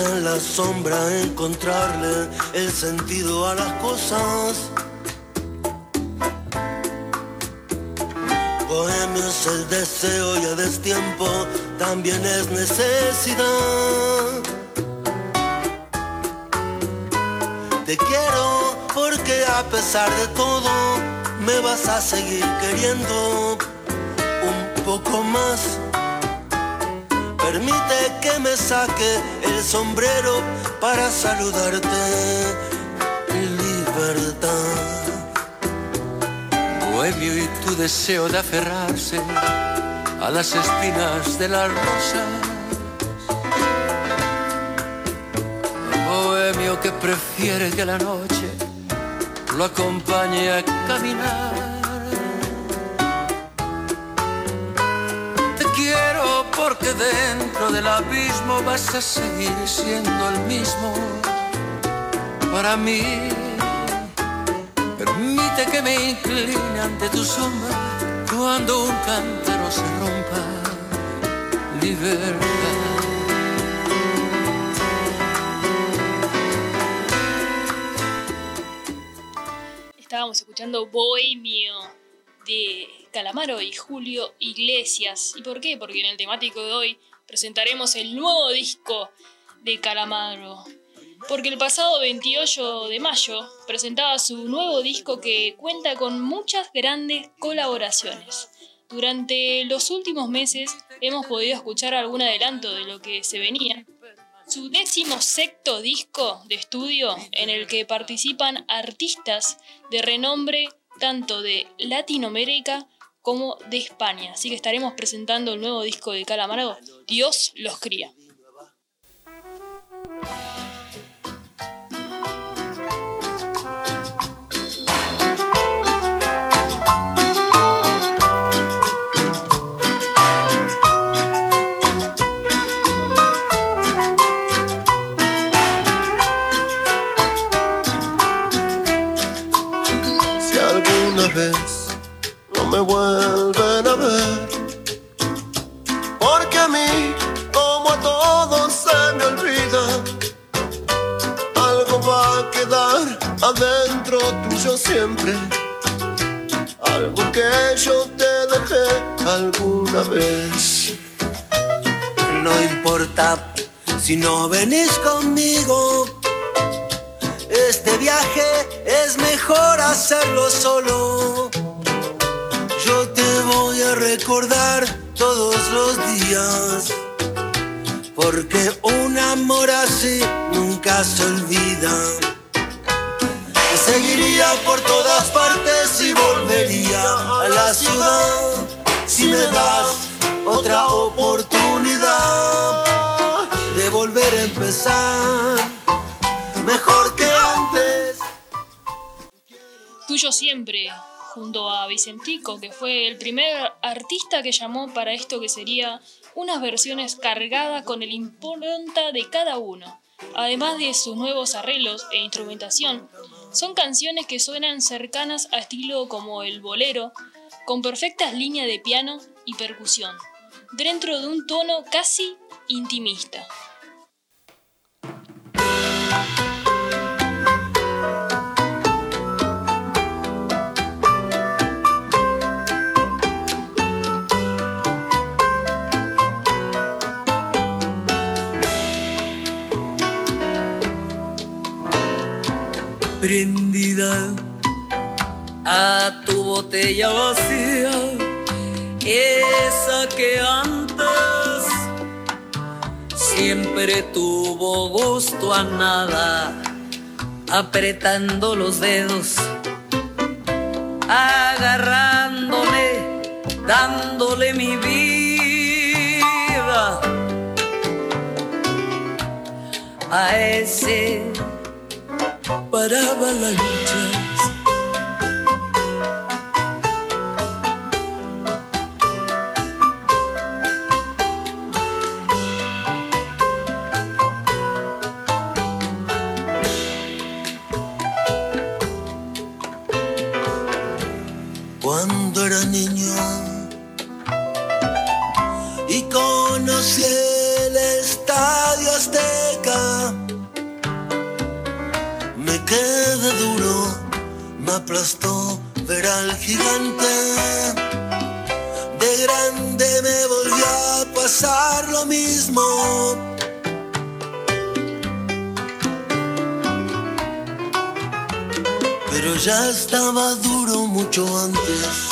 en la sombra encontrarle el sentido a las cosas. Bohemio es el deseo y a destiempo también es necesidad. Te quiero porque a pesar de todo me vas a seguir queriendo un poco más. Permite que me saque el sombrero para saludarte. Libertad. Bohemio y tu deseo de aferrarse a las espinas de la rosa. Bohemio que prefiere que la noche lo acompañe a caminar. Porque dentro del abismo vas a seguir siendo el mismo para mí. Permite que me incline ante tu sombra cuando un cántaro se rompa. Libertad. Estábamos escuchando Bohemio de Calamaro y Julio Iglesias. ¿Y por qué? Porque en el temático de hoy presentaremos el nuevo disco de Calamaro. Porque el pasado 28 de mayo presentaba su nuevo disco que cuenta con muchas grandes colaboraciones. Durante los últimos meses hemos podido escuchar algún adelanto de lo que se venía. Su décimo sexto disco de estudio en el que participan artistas de renombre tanto de Latinoamérica como de España. Así que estaremos presentando el nuevo disco de Calamaro, Dios los cría. Yo te voy a recordar todos los días. Porque un amor así nunca se olvida. Te seguiría por todas partes y volvería a la ciudad. Si me das otra oportunidad de volver a empezar. Mejor que antes. Tuyo siempre, junto a Vicentico, que fue el primer artista que llamó para esto que sería unas versiones cargadas con el impronta de cada uno. Además de sus nuevos arreglos e instrumentación, son canciones que suenan cercanas a estilo como el bolero, con perfectas líneas de piano y percusión, dentro de un tono casi intimista. Prendida a tu botella vacía, esa que antes siempre tuvo gusto a nada, apretando los dedos, agarrándole, dándole mi vida a ese whatever lunch. Pasar lo mismo. Pero ya estaba duro mucho antes.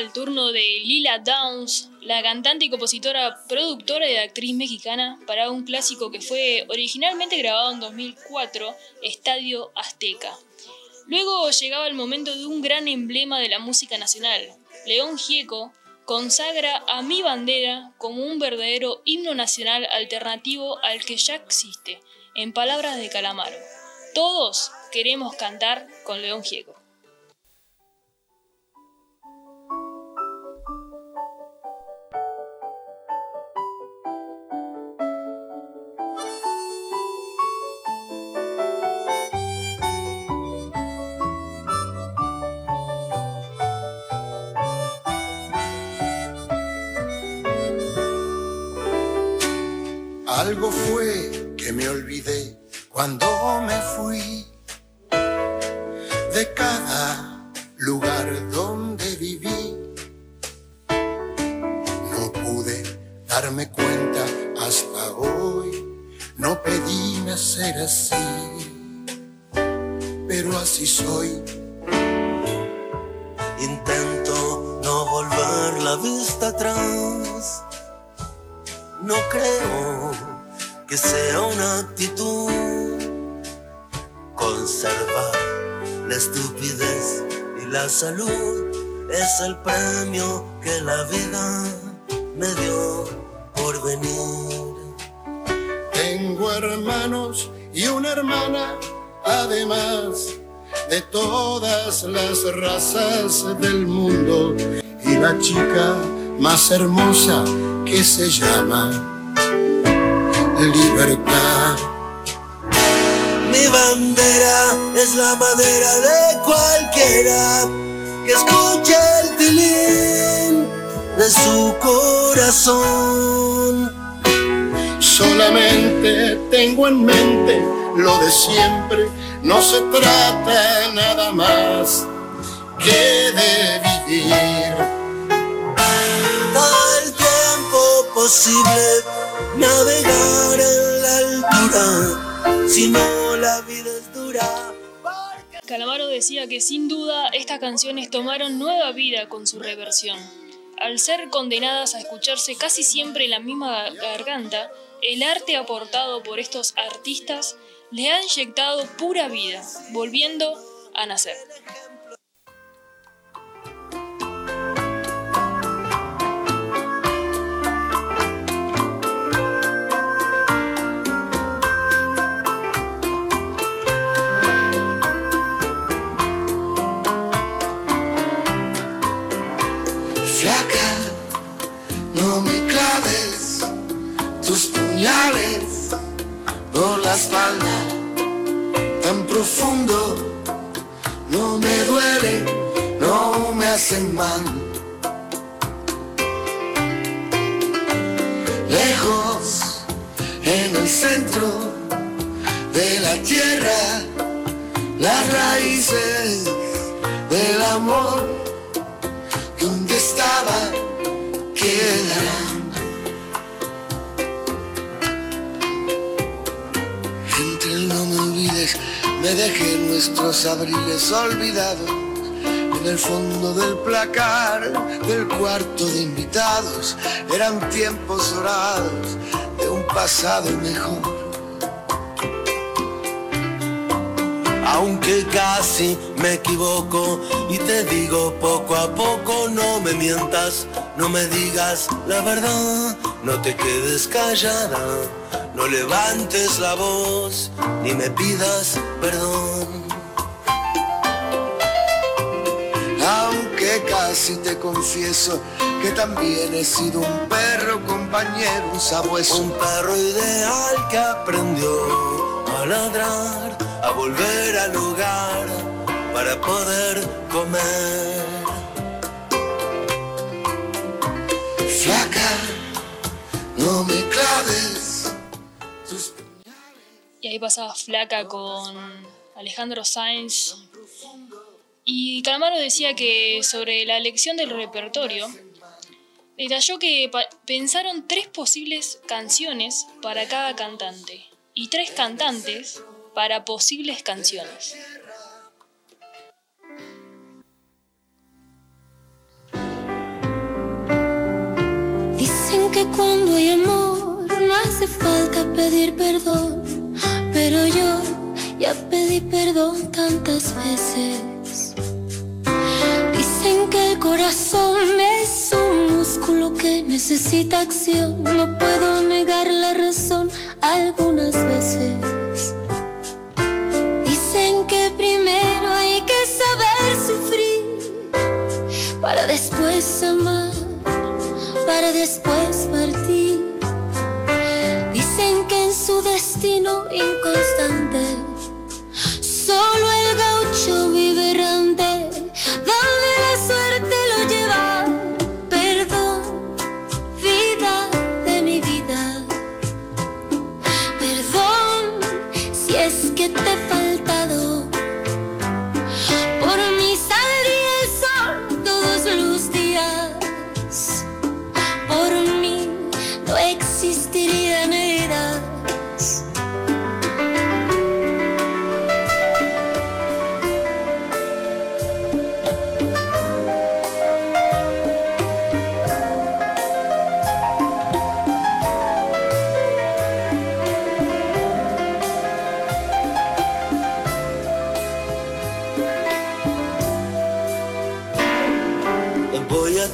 El turno de Lila Downs, la cantante y compositora, productora y actriz mexicana, para un clásico que fue originalmente grabado en 2004, Estadio Azteca. Luego llegaba el momento de un gran emblema de la música nacional. León Gieco consagra a mi bandera como un verdadero himno nacional alternativo al que ya existe, en palabras de Calamaro. Todos queremos cantar con León Gieco. Algo fue que me olvidé cuando me fui de cada lugar donde viví. No pude darme cuenta hasta hoy, no pedí nacer así, pero así soy. Intento no volver la vista atrás, no creo que sea una actitud. Conservar la estupidez y la salud es el premio que la vida me dio por venir. Tengo hermanos y una hermana, además de todas las razas del mundo, y la chica más hermosa que se llama libertad. Mi bandera es la madera de cualquiera que escuche el tilín de su corazón. Solamente tengo en mente lo de siempre, no se trata nada más que de vivir. Todo tiempo posible navegar en la altura, si no la vida es dura. Calamaro decía que sin duda estas canciones tomaron nueva vida con su reversión. Al ser condenadas a escucharse casi siempre en la misma garganta, el arte aportado por estos artistas le ha inyectado pura vida, volviendo a nacer. Tan profundo, no me duele, no me hacen mal. Lejos, en el centro de la tierra, las raíces del amor, donde estaba, quedarán. Dejé nuestros abriles olvidados en el fondo del placar del cuarto de invitados. Eran tiempos dorados de un pasado mejor. Aunque casi me equivoco y te digo poco a poco, no me mientas, no me digas la verdad, no te quedes callada no levantes la voz ni me pidas perdón. Aunque si te confieso que también he sido un perro compañero, un sabueso. Un perro ideal que aprendió a ladrar, a volver al hogar para poder comer. Flaca, no me claves Y ahí pasaba Flaca con Alejandro Sainz. Y Calamaro decía que sobre la elección del repertorio, detalló que pensaron tres posibles canciones para cada cantante y tres cantantes para posibles canciones. Cuando hay amor no hace falta pedir perdón, pero yo ya pedí perdón tantas veces. Dicen que el corazón es un músculo que necesita acción, no puedo negar la razón algunas veces. Dicen que primero hay que saber sufrir para después amar para después partir. Dicen que en su destino inconstante,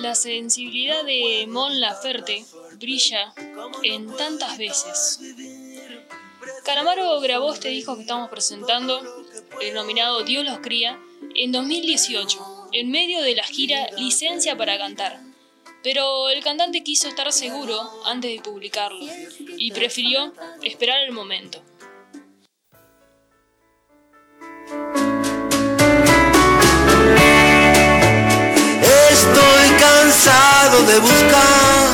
La sensibilidad de Mon Laferte brilla en tantas veces. Calamaro grabó este disco que estamos presentando, el nominado Dios los cría, en 2018, en medio de la gira Licencia para Cantar. Pero el cantante quiso estar seguro antes de publicarlo y prefirió esperar el momento. De buscar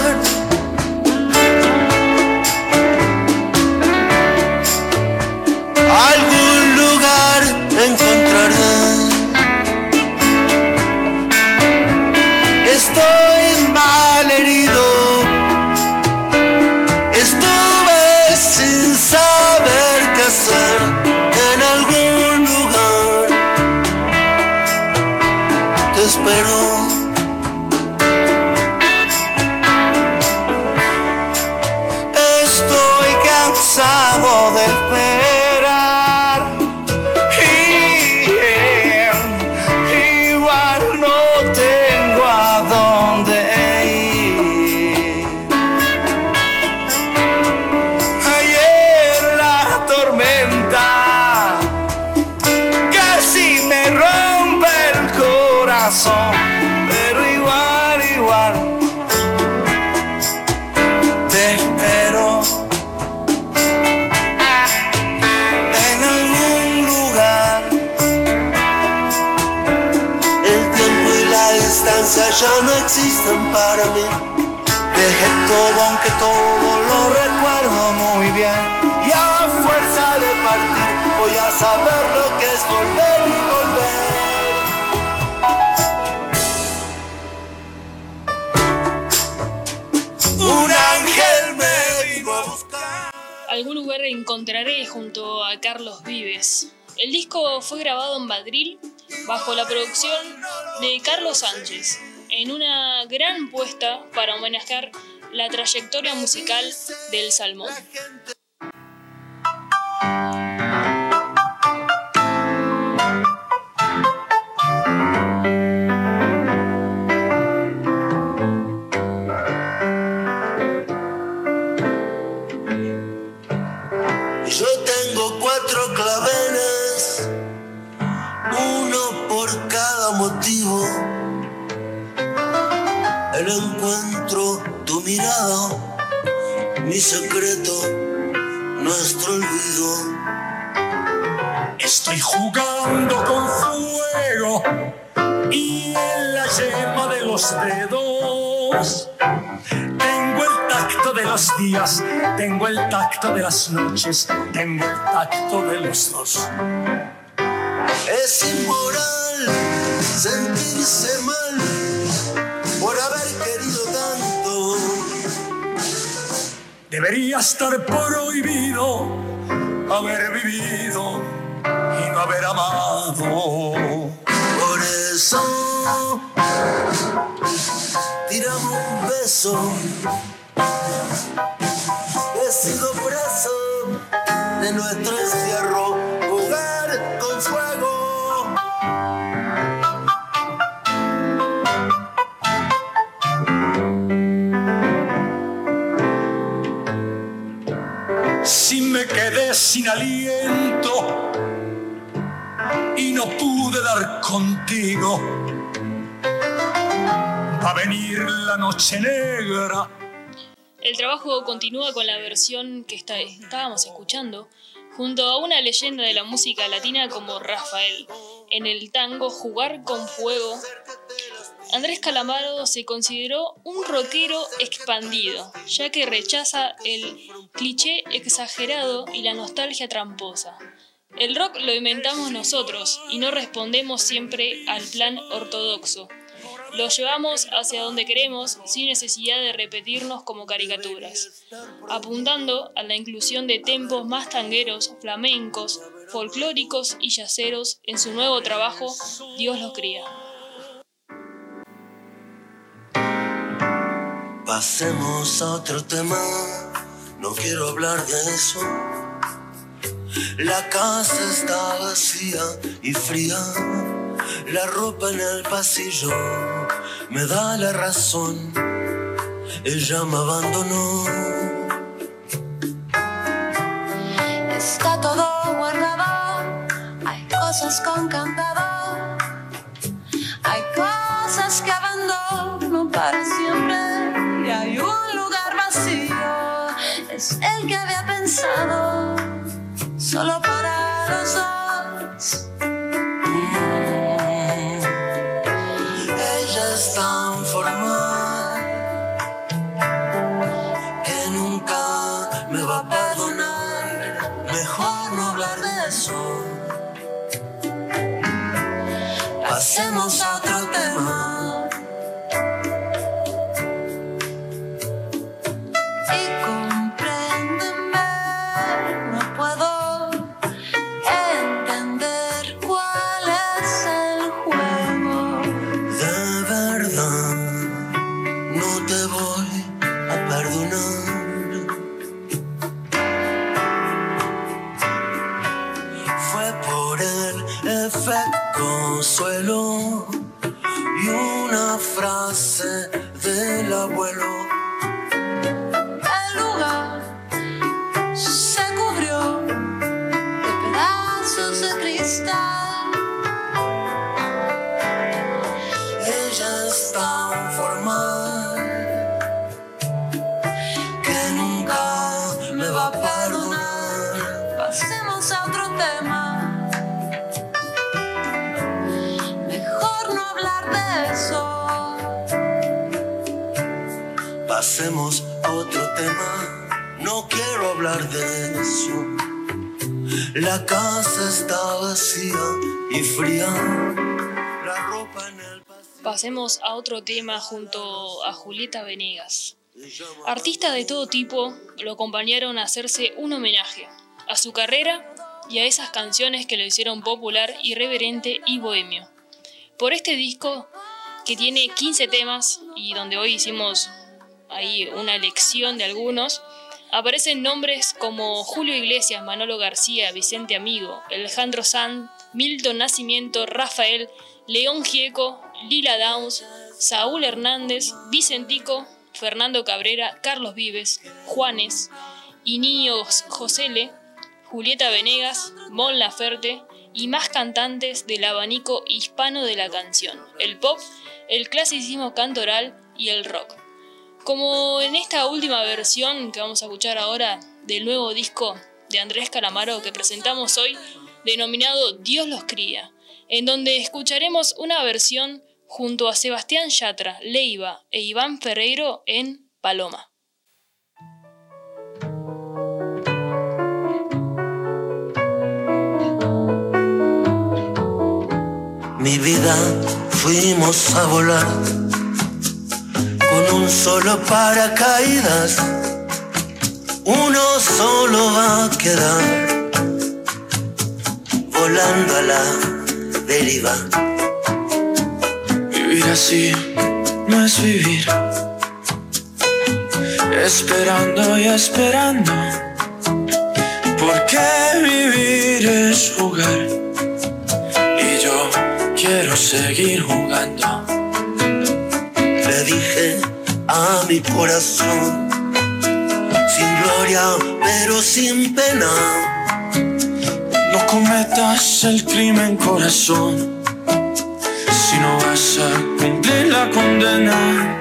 distancia ya no existen para mí. Dejé todo aunque todo lo recuerdo muy bien. Y a fuerza de partir voy a saber lo que es volver y volver. Un ángel me vino a buscar. Algún lugar encontraré junto a Carlos Vives. El disco fue grabado en Madrid bajo la producción de Carlos Sánchez, en una gran puesta para homenajear la trayectoria musical del Salmón. Los días, tengo el tacto de las noches, tengo el tacto de los dos. Es inmoral sentirse mal por haber querido tanto. Debería estar prohibido haber vivido y no haber amado. Por eso tiramos un beso. Sido preso de nuestro encierro, jugar con fuego. Si me quedé sin aliento y no pude dar contigo, va a venir la noche negra. El trabajo continúa con la versión que está- estábamos escuchando, junto a una leyenda de la música latina como Rafael, en el tango Jugar con Fuego. Andrés Calamaro se consideró un rockero expandido, ya que rechaza el cliché exagerado y la nostalgia tramposa. El rock lo inventamos nosotros y no respondemos siempre al plan ortodoxo. Lo llevamos hacia donde queremos sin necesidad de repetirnos como caricaturas, apuntando a la inclusión de tempos más tangueros, flamencos, folclóricos y yaceros en su nuevo trabajo Dios los cría. Pasemos a otro tema, no quiero hablar de eso. La casa está vacía y fría, la ropa en el pasillo me da la razón. Ella me abandonó. Está todo guardado, hay cosas con candado, hay cosas que abandono para siempre. Y hay un lugar vacío, es el que había pensado. Solo es tan formal que nunca me va a perdonar. Mejor no hablar de eso. Pasemos a otro frase del abuelo. Pasemos a otro tema. No quiero hablar de eso. La casa está vacía y fría. La ropa en el. Pasemos a otro tema junto a Julieta Venegas. Artistas de todo tipo lo acompañaron a hacerse un homenaje a su carrera y a esas canciones que lo hicieron popular, irreverente y bohemio. Por este disco, que tiene 15 temas y donde hoy hicimos ahí una elección de algunos, aparecen nombres como Julio Iglesias, Manolo García, Vicente Amigo, Alejandro Sanz, Milton Nacimiento, Rafael, León Gieco, Lila Downs, Saúl Hernández, Vicentico, Fernando Cabrera, Carlos Vives, Juanes, Inío Josele, Julieta Venegas, Mon Laferte y más cantantes del abanico hispano de la canción, el pop, el clasicismo cantoral y el rock. Como en esta última versión que vamos a escuchar ahora del nuevo disco de Andrés Calamaro que presentamos hoy, denominado Dios los cría, en donde escucharemos una versión junto a Sebastián Yatra, Leiva e Iván Ferreiro en Paloma. Mi vida fuimos a volar un solo paracaídas, uno solo va a quedar volando a la deriva. Vivir así no es vivir, esperando y esperando, porque vivir es jugar y yo quiero seguir jugando. A mi corazón, sin gloria pero sin pena, No cometas el crimen, corazón, si no vas a cumplir la condena.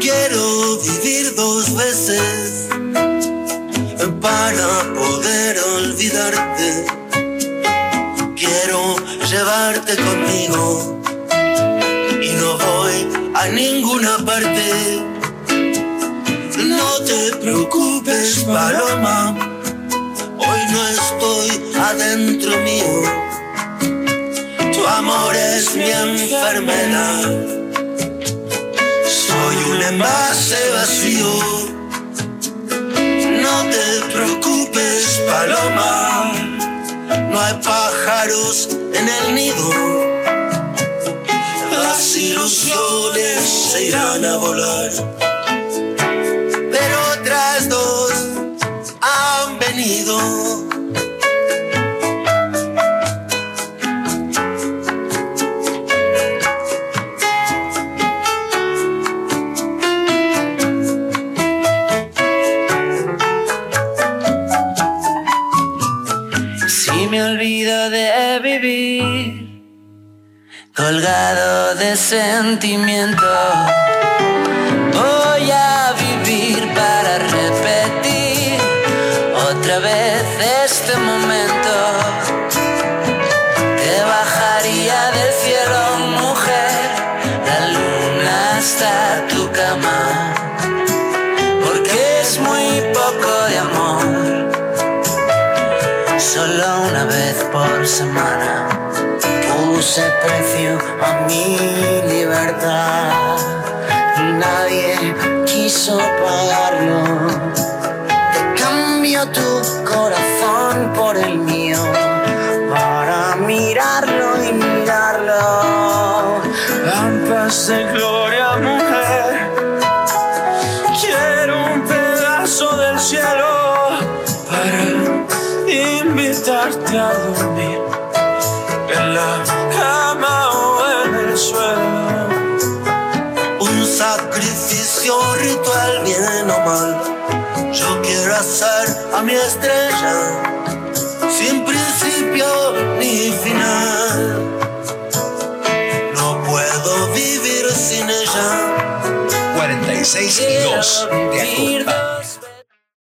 quiero vivir dos veces para poder olvidarte. Quiero llevarte conmigo ninguna parte. No te preocupes, paloma, hoy no estoy adentro mío. Tu amor es mi enfermedad. Soy un envase vacío. No te preocupes, paloma. No hay pájaros en el nido. Ilusiones se irán a volar. Pero otras dos han venido. Si me olvido de vivir, colgado sentimiento, voy a vivir para repetir otra vez este momento. Te bajaría del cielo, mujer, la luna hasta tu cama, porque es muy poco de amor solo una vez por semana. Puse precio a mi libertad. Nadie quiso pagarlo. Te cambio tu corazón estrella sin principio ni final. No puedo vivir sin ella. 46 y 2 de Vivir Acosta.